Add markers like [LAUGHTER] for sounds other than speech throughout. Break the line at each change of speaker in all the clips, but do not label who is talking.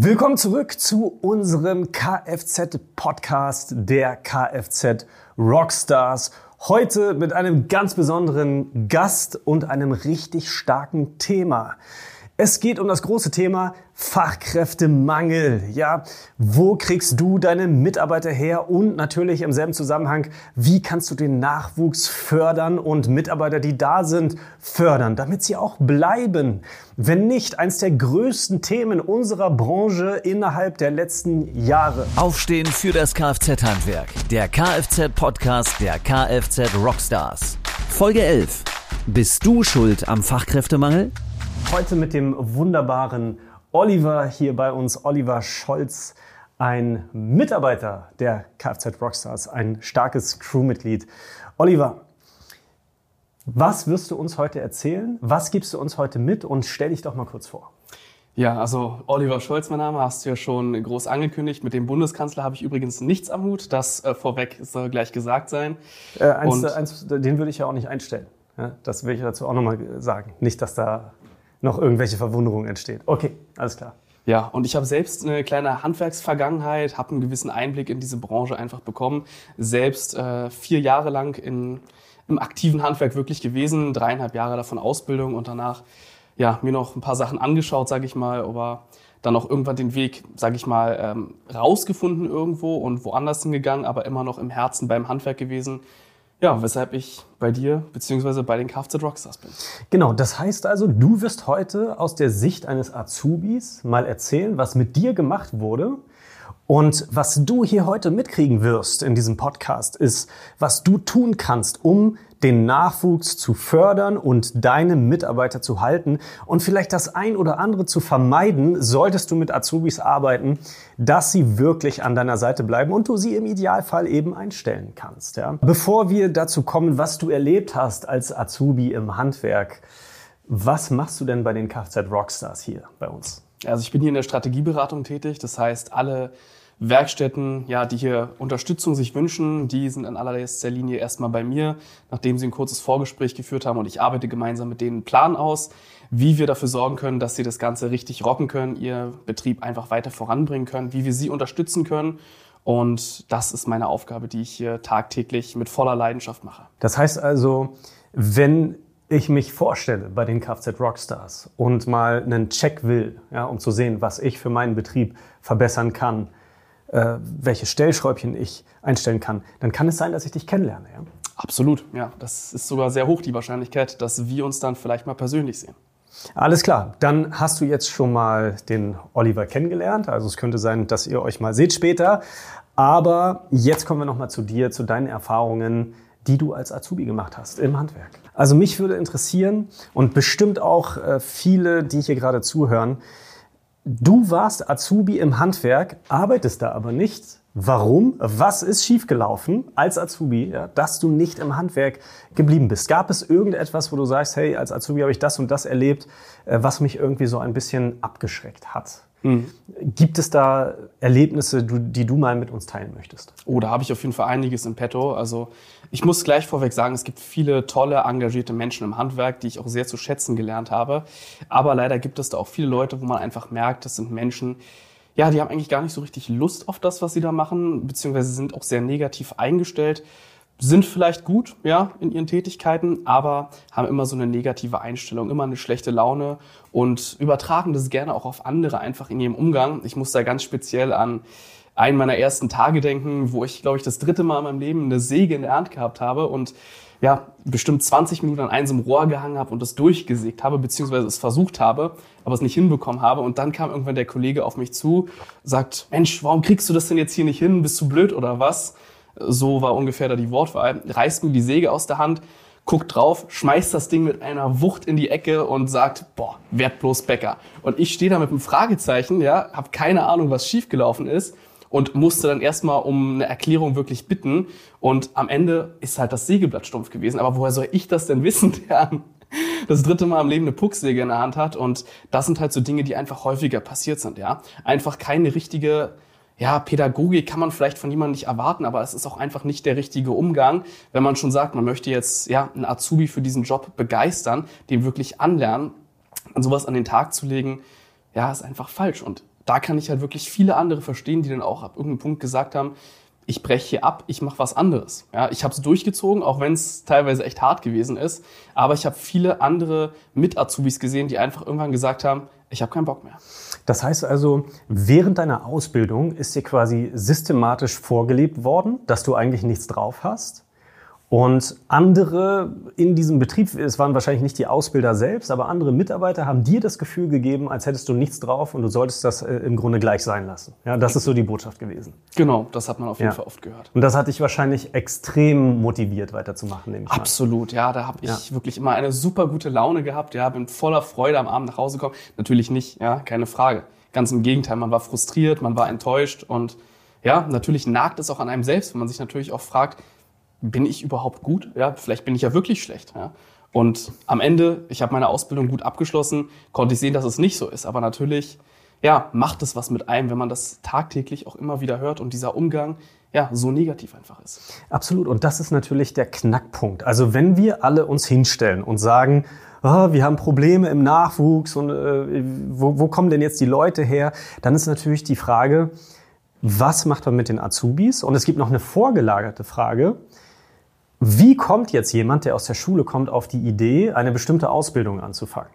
Willkommen zurück zu unserem Kfz-Podcast der Kfz Rockstars. Heute mit einem ganz besonderen Gast und einem richtig starken Thema. Es geht um das große Thema Fachkräftemangel. Ja, wo kriegst du deine Mitarbeiter her? Und natürlich im selben Zusammenhang, wie kannst du den Nachwuchs fördern und Mitarbeiter, die da sind, fördern, damit sie auch bleiben? Wenn nicht, eins der größten Themen unserer Branche innerhalb der letzten Jahre.
Aufstehen für das Kfz-Handwerk. Der Kfz-Podcast der Kfz Rockstars. Folge 11. Bist du schuld am Fachkräftemangel?
Heute mit dem wunderbaren Oliver hier bei uns, Oliver Scholz, ein Mitarbeiter der Kfz Rockstars, ein starkes Crewmitglied. Oliver, was wirst du uns heute erzählen? Was gibst du uns heute mit? Und stell dich doch mal kurz vor.
Ja, also Oliver Scholz, mein Name, hast du ja schon groß angekündigt. Mit dem Bundeskanzler habe ich übrigens nichts am Hut. Das äh, vorweg soll gleich gesagt sein.
Äh, eins, eins, den würde ich ja auch nicht einstellen. Ja, das will ich dazu auch nochmal sagen. Nicht, dass da noch irgendwelche Verwunderung entsteht. Okay, alles klar.
Ja, und ich habe selbst eine kleine Handwerksvergangenheit, habe einen gewissen Einblick in diese Branche einfach bekommen. Selbst äh, vier Jahre lang in, im aktiven Handwerk wirklich gewesen, dreieinhalb Jahre davon Ausbildung und danach ja mir noch ein paar Sachen angeschaut, sage ich mal, aber dann auch irgendwann den Weg, sage ich mal, ähm, rausgefunden irgendwo und woanders hingegangen, aber immer noch im Herzen beim Handwerk gewesen. Ja, weshalb ich bei dir beziehungsweise bei den Kfz Rockstars bin.
Genau, das heißt also, du wirst heute aus der Sicht eines Azubis mal erzählen, was mit dir gemacht wurde. Und was du hier heute mitkriegen wirst in diesem Podcast, ist, was du tun kannst, um den Nachwuchs zu fördern und deine Mitarbeiter zu halten und vielleicht das ein oder andere zu vermeiden, solltest du mit Azubis arbeiten, dass sie wirklich an deiner Seite bleiben und du sie im Idealfall eben einstellen kannst. Ja? Bevor wir dazu kommen, was du erlebt hast als Azubi im Handwerk, was machst du denn bei den Kfz Rockstars hier bei uns?
Also ich bin hier in der Strategieberatung tätig, das heißt alle Werkstätten, ja, die hier Unterstützung sich wünschen, die sind in allererster Linie erstmal bei mir, nachdem sie ein kurzes Vorgespräch geführt haben und ich arbeite gemeinsam mit denen einen Plan aus, wie wir dafür sorgen können, dass sie das Ganze richtig rocken können, ihr Betrieb einfach weiter voranbringen können, wie wir sie unterstützen können. Und das ist meine Aufgabe, die ich hier tagtäglich mit voller Leidenschaft mache.
Das heißt also, wenn ich mich vorstelle bei den Kfz Rockstars und mal einen Check will, ja, um zu sehen, was ich für meinen Betrieb verbessern kann, äh, welche Stellschräubchen ich einstellen kann, dann kann es sein, dass ich dich kennenlerne. Ja?
Absolut, ja. Das ist sogar sehr hoch die Wahrscheinlichkeit, dass wir uns dann vielleicht mal persönlich sehen.
Alles klar, dann hast du jetzt schon mal den Oliver kennengelernt. Also es könnte sein, dass ihr euch mal seht später. Aber jetzt kommen wir nochmal zu dir, zu deinen Erfahrungen, die du als Azubi gemacht hast im Handwerk. Also mich würde interessieren und bestimmt auch äh, viele, die hier gerade zuhören, Du warst Azubi im Handwerk, arbeitest da aber nicht. Warum? Was ist schiefgelaufen als Azubi, ja, dass du nicht im Handwerk geblieben bist? Gab es irgendetwas, wo du sagst, hey, als Azubi habe ich das und das erlebt, äh, was mich irgendwie so ein bisschen abgeschreckt hat? Mhm. Gibt es da Erlebnisse, die du mal mit uns teilen möchtest?
Oh, da habe ich auf jeden Fall einiges im Petto. Also ich muss gleich vorweg sagen, es gibt viele tolle, engagierte Menschen im Handwerk, die ich auch sehr zu schätzen gelernt habe. Aber leider gibt es da auch viele Leute, wo man einfach merkt, das sind Menschen, ja, die haben eigentlich gar nicht so richtig Lust auf das, was sie da machen, beziehungsweise sind auch sehr negativ eingestellt sind vielleicht gut, ja, in ihren Tätigkeiten, aber haben immer so eine negative Einstellung, immer eine schlechte Laune und übertragen das gerne auch auf andere einfach in ihrem Umgang. Ich muss da ganz speziell an einen meiner ersten Tage denken, wo ich, glaube ich, das dritte Mal in meinem Leben eine Säge in der Hand gehabt habe und ja, bestimmt 20 Minuten an einem Rohr gehangen habe und das durchgesägt habe, beziehungsweise es versucht habe, aber es nicht hinbekommen habe. Und dann kam irgendwann der Kollege auf mich zu, sagt, Mensch, warum kriegst du das denn jetzt hier nicht hin? Bist du blöd oder was? So war ungefähr da die Wortwahl, reißt mir die Säge aus der Hand, guckt drauf, schmeißt das Ding mit einer Wucht in die Ecke und sagt, boah, werd bloß Bäcker. Und ich stehe da mit einem Fragezeichen, ja, habe keine Ahnung, was schiefgelaufen ist und musste dann erstmal um eine Erklärung wirklich bitten. Und am Ende ist halt das Sägeblatt stumpf gewesen. Aber woher soll ich das denn wissen, [LAUGHS] der das dritte Mal im Leben eine Pucksäge in der Hand hat? Und das sind halt so Dinge, die einfach häufiger passiert sind, ja. Einfach keine richtige ja, Pädagogik kann man vielleicht von jemandem nicht erwarten, aber es ist auch einfach nicht der richtige Umgang, wenn man schon sagt, man möchte jetzt ja einen Azubi für diesen Job begeistern, den wirklich anlernen und sowas an den Tag zu legen, ja, ist einfach falsch. Und da kann ich halt wirklich viele andere verstehen, die dann auch ab irgendeinem Punkt gesagt haben, ich breche hier ab, ich mache was anderes. Ja, ich habe es durchgezogen, auch wenn es teilweise echt hart gewesen ist. Aber ich habe viele andere Mit-Azubis gesehen, die einfach irgendwann gesagt haben, ich habe keinen Bock mehr.
Das heißt also, während deiner Ausbildung ist dir quasi systematisch vorgelebt worden, dass du eigentlich nichts drauf hast und andere in diesem Betrieb, es waren wahrscheinlich nicht die Ausbilder selbst, aber andere Mitarbeiter haben dir das Gefühl gegeben, als hättest du nichts drauf und du solltest das äh, im Grunde gleich sein lassen. Ja, das ist so die Botschaft gewesen.
Genau, das hat man auf jeden ja. Fall oft gehört.
Und das hat dich wahrscheinlich extrem motiviert, weiterzumachen.
Nehme ich Absolut, mal. ja, da habe ich ja. wirklich immer eine super gute Laune gehabt. Ja, bin voller Freude am Abend nach Hause gekommen. Natürlich nicht, ja, keine Frage. Ganz im Gegenteil, man war frustriert, man war enttäuscht und ja, natürlich nagt es auch an einem selbst, wenn man sich natürlich auch fragt, bin ich überhaupt gut? Ja, vielleicht bin ich ja wirklich schlecht. Ja? Und am Ende, ich habe meine Ausbildung gut abgeschlossen, konnte ich sehen, dass es nicht so ist. Aber natürlich, ja, macht es was mit einem, wenn man das tagtäglich auch immer wieder hört und dieser Umgang ja, so negativ einfach ist.
Absolut. Und das ist natürlich der Knackpunkt. Also wenn wir alle uns hinstellen und sagen, oh, wir haben Probleme im Nachwuchs und äh, wo, wo kommen denn jetzt die Leute her, dann ist natürlich die Frage, was macht man mit den Azubis? Und es gibt noch eine vorgelagerte Frage, wie kommt jetzt jemand, der aus der Schule kommt, auf die Idee, eine bestimmte Ausbildung anzufangen?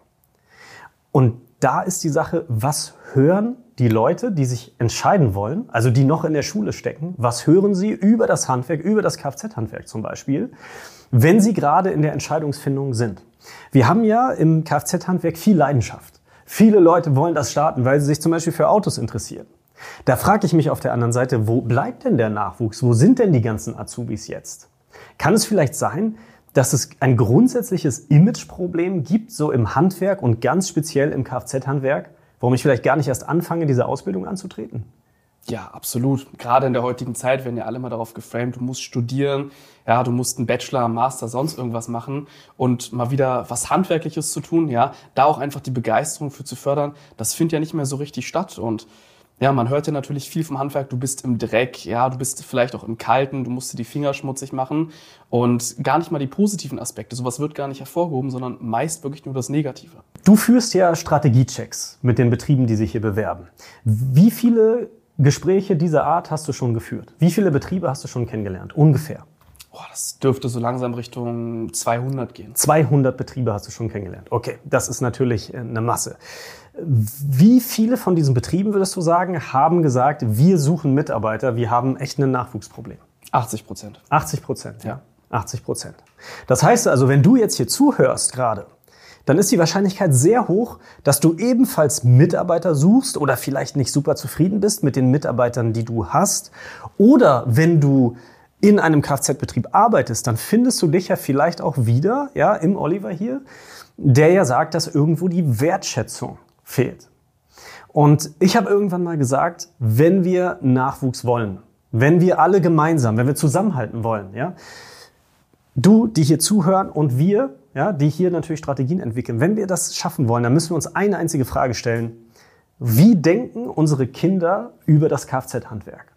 Und da ist die Sache, was hören die Leute, die sich entscheiden wollen, also die noch in der Schule stecken, was hören sie über das Handwerk, über das Kfz-Handwerk zum Beispiel, wenn sie gerade in der Entscheidungsfindung sind? Wir haben ja im Kfz-Handwerk viel Leidenschaft. Viele Leute wollen das starten, weil sie sich zum Beispiel für Autos interessieren. Da frage ich mich auf der anderen Seite, wo bleibt denn der Nachwuchs? Wo sind denn die ganzen Azubis jetzt? Kann es vielleicht sein, dass es ein grundsätzliches Imageproblem gibt, so im Handwerk und ganz speziell im Kfz-Handwerk, warum ich vielleicht gar nicht erst anfange, diese Ausbildung anzutreten?
Ja, absolut. Gerade in der heutigen Zeit werden ja alle mal darauf geframed, du musst studieren, ja, du musst einen Bachelor, Master, sonst irgendwas machen und mal wieder was Handwerkliches zu tun, ja, da auch einfach die Begeisterung für zu fördern, das findet ja nicht mehr so richtig statt und ja, man hört ja natürlich viel vom Handwerk, du bist im Dreck, ja, du bist vielleicht auch im Kalten, du musst dir die Finger schmutzig machen und gar nicht mal die positiven Aspekte. Sowas wird gar nicht hervorgehoben, sondern meist wirklich nur das Negative.
Du führst ja Strategiechecks mit den Betrieben, die sich hier bewerben. Wie viele Gespräche dieser Art hast du schon geführt? Wie viele Betriebe hast du schon kennengelernt? Ungefähr.
Oh, das dürfte so langsam Richtung 200 gehen.
200 Betriebe hast du schon kennengelernt. Okay, das ist natürlich äh, eine Masse. Wie viele von diesen Betrieben, würdest du sagen, haben gesagt, wir suchen Mitarbeiter, wir haben echt ein Nachwuchsproblem?
80 Prozent.
80 Prozent, ja. 80 Prozent. Das heißt also, wenn du jetzt hier zuhörst gerade, dann ist die Wahrscheinlichkeit sehr hoch, dass du ebenfalls Mitarbeiter suchst oder vielleicht nicht super zufrieden bist mit den Mitarbeitern, die du hast. Oder wenn du in einem Kfz-Betrieb arbeitest, dann findest du dich ja vielleicht auch wieder, ja, im Oliver hier, der ja sagt, dass irgendwo die Wertschätzung fehlt. Und ich habe irgendwann mal gesagt, wenn wir Nachwuchs wollen, wenn wir alle gemeinsam, wenn wir zusammenhalten wollen, ja, du, die hier zuhören und wir, ja, die hier natürlich Strategien entwickeln, wenn wir das schaffen wollen, dann müssen wir uns eine einzige Frage stellen. Wie denken unsere Kinder über das Kfz-Handwerk?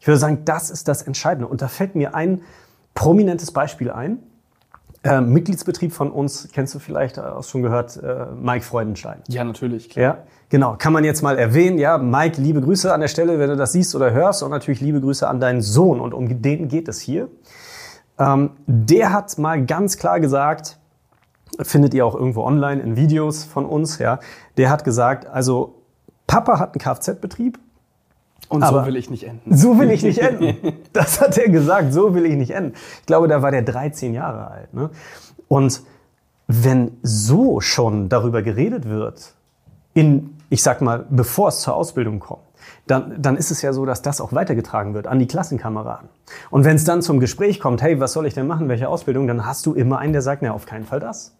Ich würde sagen, das ist das Entscheidende. Und da fällt mir ein prominentes Beispiel ein. Äh, Mitgliedsbetrieb von uns, kennst du vielleicht, äh, hast schon gehört, äh, Mike Freudenstein.
Ja, natürlich. Klar.
Ja, genau. Kann man jetzt mal erwähnen. Ja, Mike, liebe Grüße an der Stelle, wenn du das siehst oder hörst. Und natürlich liebe Grüße an deinen Sohn. Und um den geht es hier. Ähm, der hat mal ganz klar gesagt, findet ihr auch irgendwo online in Videos von uns, ja, der hat gesagt, also Papa hat einen Kfz-Betrieb
und Aber so will ich nicht enden.
So will ich nicht enden. [LAUGHS] Das hat er gesagt, so will ich nicht enden. Ich glaube, da war der 13 Jahre alt. Ne? Und wenn so schon darüber geredet wird, in, ich sag mal, bevor es zur Ausbildung kommt, dann, dann ist es ja so, dass das auch weitergetragen wird an die Klassenkameraden. Und wenn es dann zum Gespräch kommt, hey, was soll ich denn machen, welche Ausbildung, dann hast du immer einen, der sagt, na, auf keinen Fall das.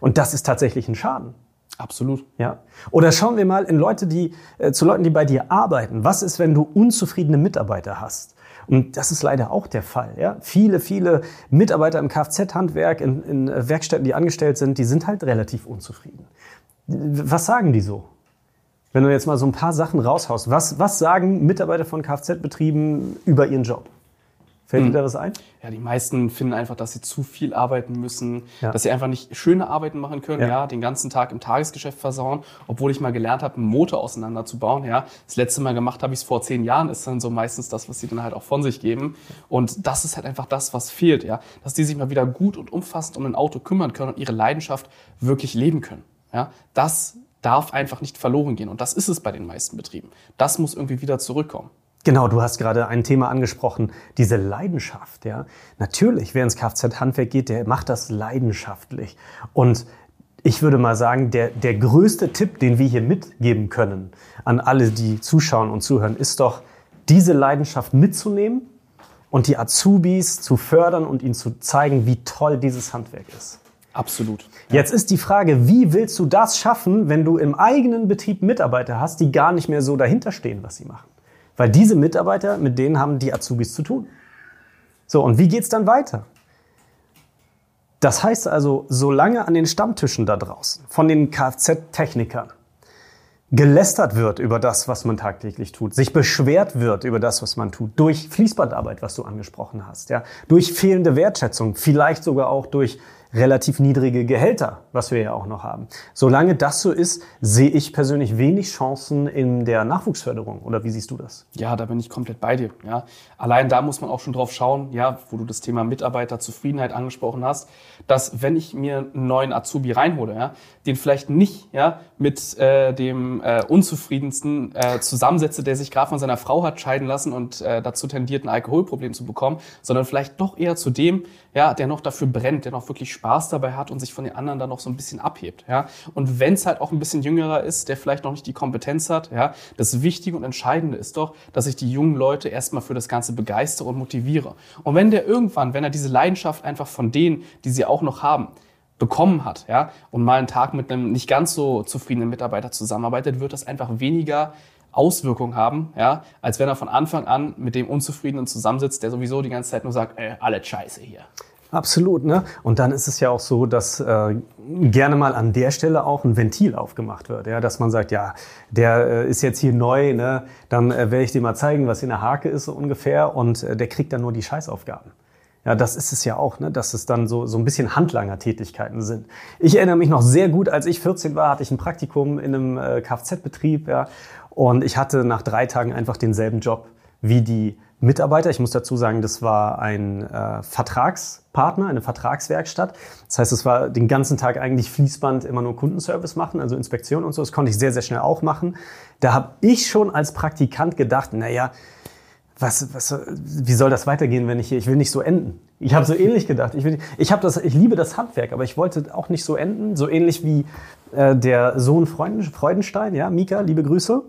Und das ist tatsächlich ein Schaden.
Absolut.
Ja. Oder schauen wir mal in Leute, die, äh, zu Leuten, die bei dir arbeiten. Was ist, wenn du unzufriedene Mitarbeiter hast? Und das ist leider auch der Fall. Ja? Viele, viele Mitarbeiter im Kfz-Handwerk, in, in äh, Werkstätten, die angestellt sind, die sind halt relativ unzufrieden. Was sagen die so? Wenn du jetzt mal so ein paar Sachen raushaust, was, was sagen Mitarbeiter von Kfz-Betrieben über ihren Job? Fällt dir da was ein?
Ja, die meisten finden einfach, dass sie zu viel arbeiten müssen,
Ja.
dass sie einfach nicht schöne Arbeiten machen können,
Ja.
ja. den ganzen Tag im Tagesgeschäft versauen, obwohl ich mal gelernt habe, einen Motor auseinanderzubauen, ja. Das letzte Mal gemacht habe ich es vor zehn Jahren, ist dann so meistens das, was sie dann halt auch von sich geben. Und das ist halt einfach das, was fehlt, ja. Dass die sich mal wieder gut und umfassend um ein Auto kümmern können und ihre Leidenschaft wirklich leben können, ja. Das darf einfach nicht verloren gehen. Und das ist es bei den meisten Betrieben. Das muss irgendwie wieder zurückkommen.
Genau, du hast gerade ein Thema angesprochen, diese Leidenschaft. Ja, natürlich, wer ins Kfz-Handwerk geht, der macht das leidenschaftlich. Und ich würde mal sagen, der, der größte Tipp, den wir hier mitgeben können an alle, die zuschauen und zuhören, ist doch, diese Leidenschaft mitzunehmen und die Azubis zu fördern und ihnen zu zeigen, wie toll dieses Handwerk ist.
Absolut.
Jetzt ist die Frage, wie willst du das schaffen, wenn du im eigenen Betrieb Mitarbeiter hast, die gar nicht mehr so dahinter stehen, was sie machen? Weil diese Mitarbeiter, mit denen haben die Azubis zu tun. So, und wie geht's dann weiter? Das heißt also, solange an den Stammtischen da draußen von den Kfz-Technikern gelästert wird über das, was man tagtäglich tut, sich beschwert wird über das, was man tut, durch Fließbandarbeit, was du angesprochen hast, ja, durch fehlende Wertschätzung, vielleicht sogar auch durch relativ niedrige Gehälter, was wir ja auch noch haben. Solange das so ist, sehe ich persönlich wenig Chancen in der Nachwuchsförderung. Oder wie siehst du das?
Ja, da bin ich komplett bei dir. Ja. Allein da muss man auch schon drauf schauen, ja, wo du das Thema Mitarbeiterzufriedenheit angesprochen hast, dass wenn ich mir einen neuen Azubi reinhole, ja, den vielleicht nicht ja, mit äh, dem äh, unzufriedensten äh, zusammensetze, der sich gerade von seiner Frau hat scheiden lassen und äh, dazu tendiert, ein Alkoholproblem zu bekommen, sondern vielleicht doch eher zu dem, ja, der noch dafür brennt, der noch wirklich Spaß dabei hat und sich von den anderen dann noch so ein bisschen abhebt. Ja. Und wenn es halt auch ein bisschen jüngerer ist, der vielleicht noch nicht die Kompetenz hat, ja, das Wichtige und Entscheidende ist doch, dass ich die jungen Leute erstmal für das Ganze begeistere und motiviere. Und wenn der irgendwann, wenn er diese Leidenschaft einfach von denen, die sie auch noch haben, bekommen hat, ja, und mal einen Tag mit einem nicht ganz so zufriedenen Mitarbeiter zusammenarbeitet, wird das einfach weniger Auswirkungen haben, ja, als wenn er von Anfang an mit dem Unzufriedenen zusammensitzt, der sowieso die ganze Zeit nur sagt, äh, alles scheiße hier.
Absolut, ne? Und dann ist es ja auch so, dass äh, gerne mal an der Stelle auch ein Ventil aufgemacht wird, ja, dass man sagt, ja, der äh, ist jetzt hier neu, ne? Dann äh, werde ich dir mal zeigen, was in der Hake ist so ungefähr, und äh, der kriegt dann nur die Scheißaufgaben. Ja, das ist es ja auch, ne? dass es dann so, so ein bisschen Handlanger-Tätigkeiten sind. Ich erinnere mich noch sehr gut, als ich 14 war, hatte ich ein Praktikum in einem äh, Kfz-Betrieb, ja, und ich hatte nach drei Tagen einfach denselben Job wie die Mitarbeiter. Ich muss dazu sagen, das war ein äh, Vertragspartner, eine Vertragswerkstatt. Das heißt, es war den ganzen Tag eigentlich Fließband immer nur Kundenservice machen, also Inspektion und so. Das konnte ich sehr, sehr schnell auch machen. Da habe ich schon als Praktikant gedacht, naja, was, was, wie soll das weitergehen, wenn ich hier, ich will nicht so enden. Ich habe so ähnlich gedacht. Ich, will, ich, das, ich liebe das Handwerk, aber ich wollte auch nicht so enden. So ähnlich wie äh, der Sohn Freuden, Freudenstein, ja, Mika, liebe Grüße.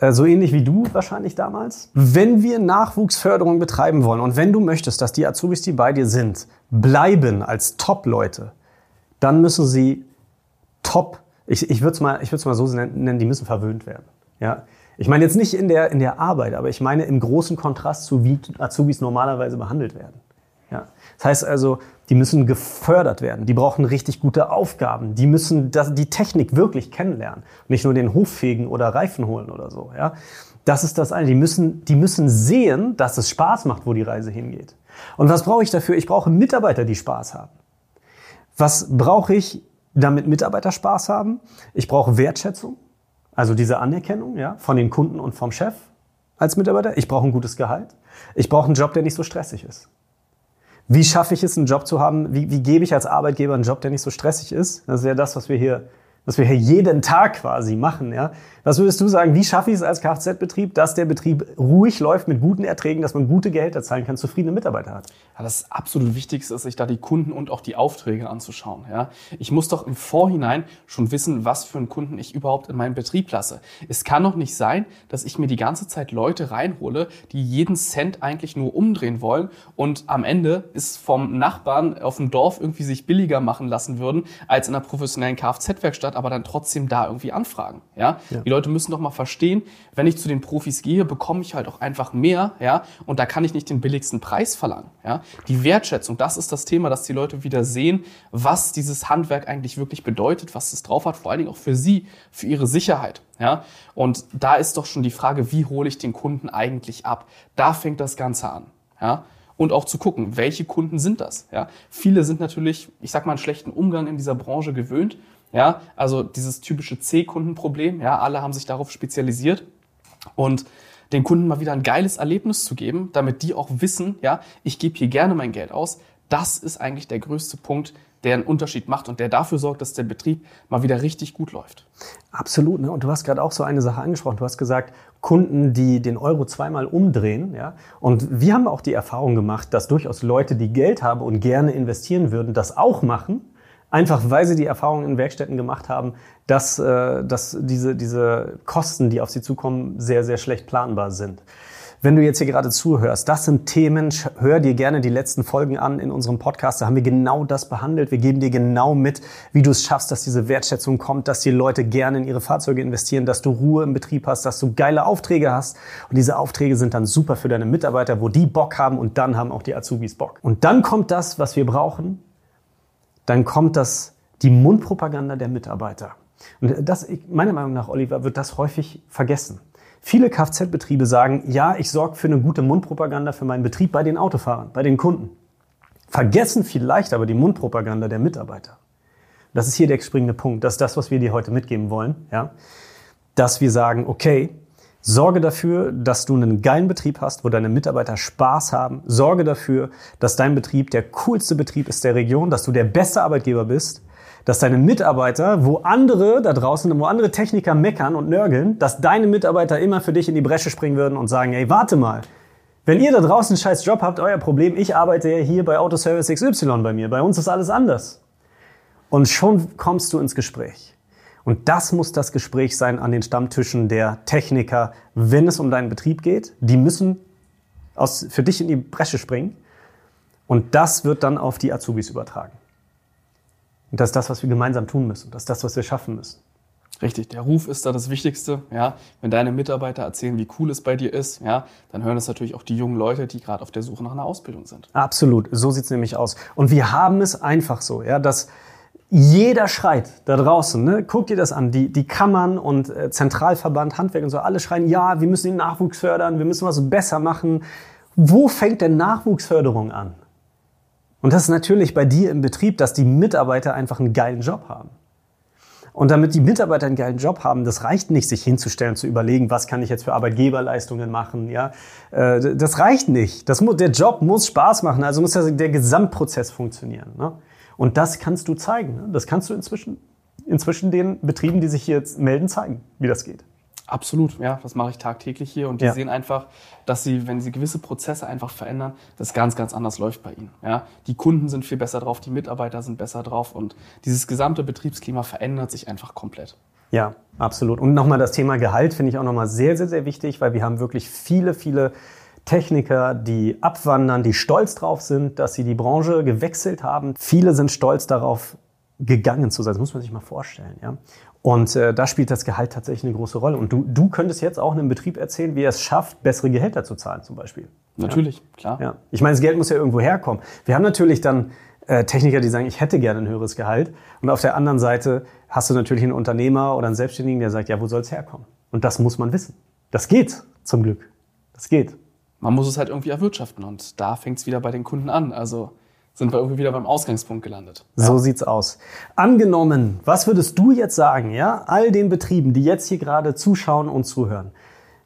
Äh, so ähnlich wie du wahrscheinlich damals. Wenn wir Nachwuchsförderung betreiben wollen und wenn du möchtest, dass die Azubis, die bei dir sind, bleiben als Top-Leute, dann müssen sie top, ich, ich würde es mal, ich mal so nennen, die müssen verwöhnt werden. Ja? Ich meine jetzt nicht in der, in der Arbeit, aber ich meine im großen Kontrast zu wie Azubis normalerweise behandelt werden. Ja. Das heißt also, die müssen gefördert werden. Die brauchen richtig gute Aufgaben. Die müssen die Technik wirklich kennenlernen. Nicht nur den Hof fegen oder Reifen holen oder so. Ja. Das ist das eine. Die müssen, die müssen sehen, dass es Spaß macht, wo die Reise hingeht. Und was brauche ich dafür? Ich brauche Mitarbeiter, die Spaß haben. Was brauche ich, damit Mitarbeiter Spaß haben? Ich brauche Wertschätzung. Also diese Anerkennung ja, von den Kunden und vom Chef als Mitarbeiter. Ich brauche ein gutes Gehalt. Ich brauche einen Job, der nicht so stressig ist. Wie schaffe ich es, einen Job zu haben? Wie, wie gebe ich als Arbeitgeber einen Job, der nicht so stressig ist? Das ist ja das, was wir hier, was wir hier jeden Tag quasi machen. Ja? Was würdest du sagen, wie schaffe ich es als Kfz-Betrieb, dass der Betrieb ruhig läuft mit guten Erträgen, dass man gute Gehälter zahlen kann, zufriedene Mitarbeiter hat?
Ja, das absolut Wichtigste ist, sich da die Kunden und auch die Aufträge anzuschauen. Ja? Ich muss doch im Vorhinein schon wissen, was für einen Kunden ich überhaupt in meinen Betrieb lasse. Es kann doch nicht sein, dass ich mir die ganze Zeit Leute reinhole, die jeden Cent eigentlich nur umdrehen wollen und am Ende ist vom Nachbarn auf dem Dorf irgendwie sich billiger machen lassen würden als in einer professionellen Kfz-Werkstatt, aber dann trotzdem da irgendwie anfragen. Ja?
Ja.
Die Leute müssen doch mal verstehen, wenn ich zu den Profis gehe, bekomme ich halt auch einfach mehr, ja, und da kann ich nicht den billigsten Preis verlangen, ja. Die Wertschätzung, das ist das Thema, dass die Leute wieder sehen, was dieses Handwerk eigentlich wirklich bedeutet, was es drauf hat, vor allen Dingen auch für sie, für ihre Sicherheit, ja. Und da ist doch schon die Frage, wie hole ich den Kunden eigentlich ab? Da fängt das Ganze an, ja. und auch zu gucken, welche Kunden sind das. Ja? Viele sind natürlich, ich sag mal, einen schlechten Umgang in dieser Branche gewöhnt. Ja, also dieses typische C-Kundenproblem. Ja, alle haben sich darauf spezialisiert und den Kunden mal wieder ein geiles Erlebnis zu geben, damit die auch wissen, ja, ich gebe hier gerne mein Geld aus. Das ist eigentlich der größte Punkt, der einen Unterschied macht und der dafür sorgt, dass der Betrieb mal wieder richtig gut läuft.
Absolut. Ne? Und du hast gerade auch so eine Sache angesprochen. Du hast gesagt, Kunden, die den Euro zweimal umdrehen. Ja? Und wir haben auch die Erfahrung gemacht, dass durchaus Leute, die Geld haben und gerne investieren würden, das auch machen. Einfach weil sie die Erfahrung in Werkstätten gemacht haben, dass, äh, dass diese, diese Kosten, die auf sie zukommen, sehr, sehr schlecht planbar sind. Wenn du jetzt hier gerade zuhörst, das sind Themen, hör dir gerne die letzten Folgen an in unserem Podcast. Da haben wir genau das behandelt. Wir geben dir genau mit, wie du es schaffst, dass diese Wertschätzung kommt, dass die Leute gerne in ihre Fahrzeuge investieren, dass du Ruhe im Betrieb hast, dass du geile Aufträge hast. Und diese Aufträge sind dann super für deine Mitarbeiter, wo die Bock haben und dann haben auch die Azubis Bock. Und dann kommt das, was wir brauchen. Dann kommt das, die Mundpropaganda der Mitarbeiter. Und das, meiner Meinung nach, Oliver, wird das häufig vergessen. Viele Kfz-Betriebe sagen, ja, ich sorge für eine gute Mundpropaganda für meinen Betrieb bei den Autofahrern, bei den Kunden. Vergessen vielleicht aber die Mundpropaganda der Mitarbeiter. Das ist hier der springende Punkt. Das ist das, was wir dir heute mitgeben wollen. Ja? Dass wir sagen, okay, sorge dafür, dass du einen geilen Betrieb hast, wo deine Mitarbeiter Spaß haben. Sorge dafür, dass dein Betrieb der coolste Betrieb ist der Region, dass du der beste Arbeitgeber bist dass deine Mitarbeiter, wo andere da draußen, wo andere Techniker meckern und nörgeln, dass deine Mitarbeiter immer für dich in die Bresche springen würden und sagen, ey, warte mal. Wenn ihr da draußen einen scheiß Job habt, euer Problem, ich arbeite ja hier bei Autoservice XY bei mir. Bei uns ist alles anders. Und schon kommst du ins Gespräch. Und das muss das Gespräch sein an den Stammtischen der Techniker, wenn es um deinen Betrieb geht. Die müssen aus, für dich in die Bresche springen. Und das wird dann auf die Azubis übertragen. Und das ist das, was wir gemeinsam tun müssen. Das ist das, was wir schaffen müssen.
Richtig, der Ruf ist da das Wichtigste. Ja, wenn deine Mitarbeiter erzählen, wie cool es bei dir ist, ja, dann hören es natürlich auch die jungen Leute, die gerade auf der Suche nach einer Ausbildung sind.
Absolut, so sieht's nämlich aus. Und wir haben es einfach so, ja, dass jeder schreit da draußen. Ne? Guck dir das an. Die, die Kammern und äh, Zentralverband, Handwerk und so, alle schreien, ja, wir müssen den Nachwuchs fördern, wir müssen was besser machen. Wo fängt denn Nachwuchsförderung an? Und das ist natürlich bei dir im Betrieb, dass die Mitarbeiter einfach einen geilen Job haben. Und damit die Mitarbeiter einen geilen Job haben, das reicht nicht, sich hinzustellen, zu überlegen, was kann ich jetzt für Arbeitgeberleistungen machen. Ja, äh, das reicht nicht. Das muss, der Job muss Spaß machen. Also muss der, der Gesamtprozess funktionieren. Ne? Und das kannst du zeigen. Ne? Das kannst du inzwischen, inzwischen den Betrieben, die sich hier jetzt melden, zeigen, wie das geht.
Absolut, ja, das mache ich tagtäglich hier und die ja. sehen einfach, dass sie, wenn sie gewisse Prozesse einfach verändern, das ganz, ganz anders läuft bei ihnen. Ja, die Kunden sind viel besser drauf, die Mitarbeiter sind besser drauf und dieses gesamte Betriebsklima verändert sich einfach komplett.
Ja, absolut. Und nochmal das Thema Gehalt finde ich auch nochmal sehr, sehr, sehr wichtig, weil wir haben wirklich viele, viele Techniker, die abwandern, die stolz drauf sind, dass sie die Branche gewechselt haben. Viele sind stolz darauf, gegangen zu sein. Das muss man sich mal vorstellen. Ja? Und äh, da spielt das Gehalt tatsächlich eine große Rolle. Und du, du könntest jetzt auch einem Betrieb erzählen, wie er es schafft, bessere Gehälter zu zahlen zum Beispiel.
Natürlich,
ja?
klar.
Ja. Ich meine, das Geld muss ja irgendwo herkommen. Wir haben natürlich dann äh, Techniker, die sagen, ich hätte gerne ein höheres Gehalt. Und auf der anderen Seite hast du natürlich einen Unternehmer oder einen Selbstständigen, der sagt, ja, wo soll es herkommen? Und das muss man wissen. Das geht zum Glück. Das geht.
Man muss es halt irgendwie erwirtschaften. Und da fängt es wieder bei den Kunden an. Also sind wir irgendwie wieder beim Ausgangspunkt gelandet.
So ja. sieht's aus. Angenommen, was würdest du jetzt sagen, ja, all den Betrieben, die jetzt hier gerade zuschauen und zuhören?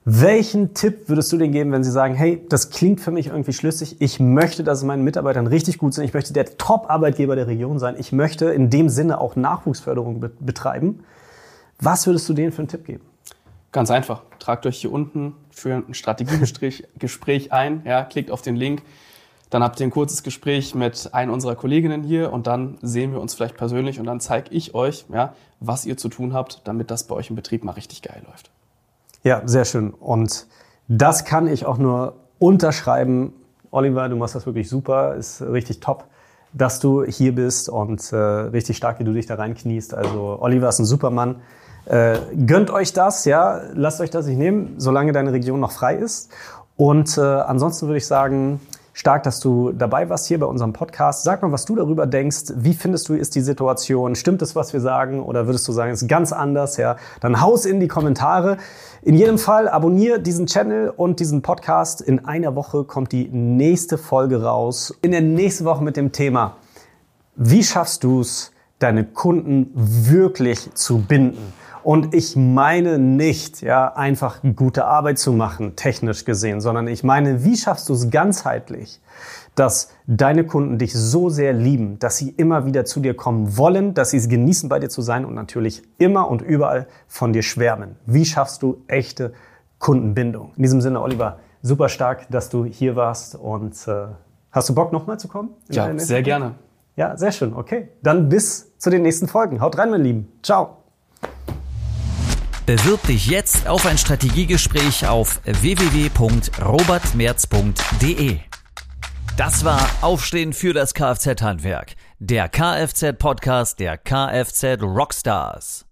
Welchen Tipp würdest du denen geben, wenn sie sagen, hey, das klingt für mich irgendwie schlüssig, ich möchte, dass es meinen Mitarbeitern richtig gut sind, ich möchte der Top-Arbeitgeber der Region sein, ich möchte in dem Sinne auch Nachwuchsförderung be betreiben. Was würdest du denen für einen Tipp geben?
Ganz einfach. Tragt euch hier unten für ein Strategiegespräch [LAUGHS] ein, ja, klickt auf den Link, dann habt ihr ein kurzes Gespräch mit einer unserer Kolleginnen hier und dann sehen wir uns vielleicht persönlich und dann zeige ich euch, ja, was ihr zu tun habt, damit das bei euch im Betrieb mal richtig geil läuft.
Ja, sehr schön. Und das kann ich auch nur unterschreiben. Oliver, du machst das wirklich super, ist richtig top, dass du hier bist und äh, richtig stark, wie du dich da reinkniest. Also Oliver ist ein Supermann. Äh, gönnt euch das, ja, lasst euch das nicht nehmen, solange deine Region noch frei ist. Und äh, ansonsten würde ich sagen, stark, dass du dabei warst hier bei unserem Podcast. Sag mal, was du darüber denkst. Wie findest du, ist die Situation? Stimmt es, was wir sagen? Oder würdest du sagen, es ist ganz anders? Ja, dann haus in die Kommentare. In jedem Fall abonniere diesen Channel und diesen Podcast. In einer Woche kommt die nächste Folge raus. In der nächsten Woche mit dem Thema, wie schaffst du es, deine Kunden wirklich zu binden? Und ich meine nicht, ja, einfach gute Arbeit zu machen, technisch gesehen, sondern ich meine, wie schaffst du es ganzheitlich, dass deine Kunden dich so sehr lieben, dass sie immer wieder zu dir kommen wollen, dass sie es genießen, bei dir zu sein und natürlich immer und überall von dir schwärmen. Wie schaffst du echte Kundenbindung? In diesem Sinne, Oliver, super stark, dass du hier warst und äh, hast du Bock nochmal zu kommen?
Ja, sehr gerne.
Ja, sehr schön. Okay, dann bis zu den nächsten Folgen. Haut rein, meine Lieben. Ciao.
Bewirb dich jetzt auf ein Strategiegespräch auf www.robertmerz.de. Das war Aufstehen für das Kfz-Handwerk, der Kfz-Podcast der Kfz Rockstars.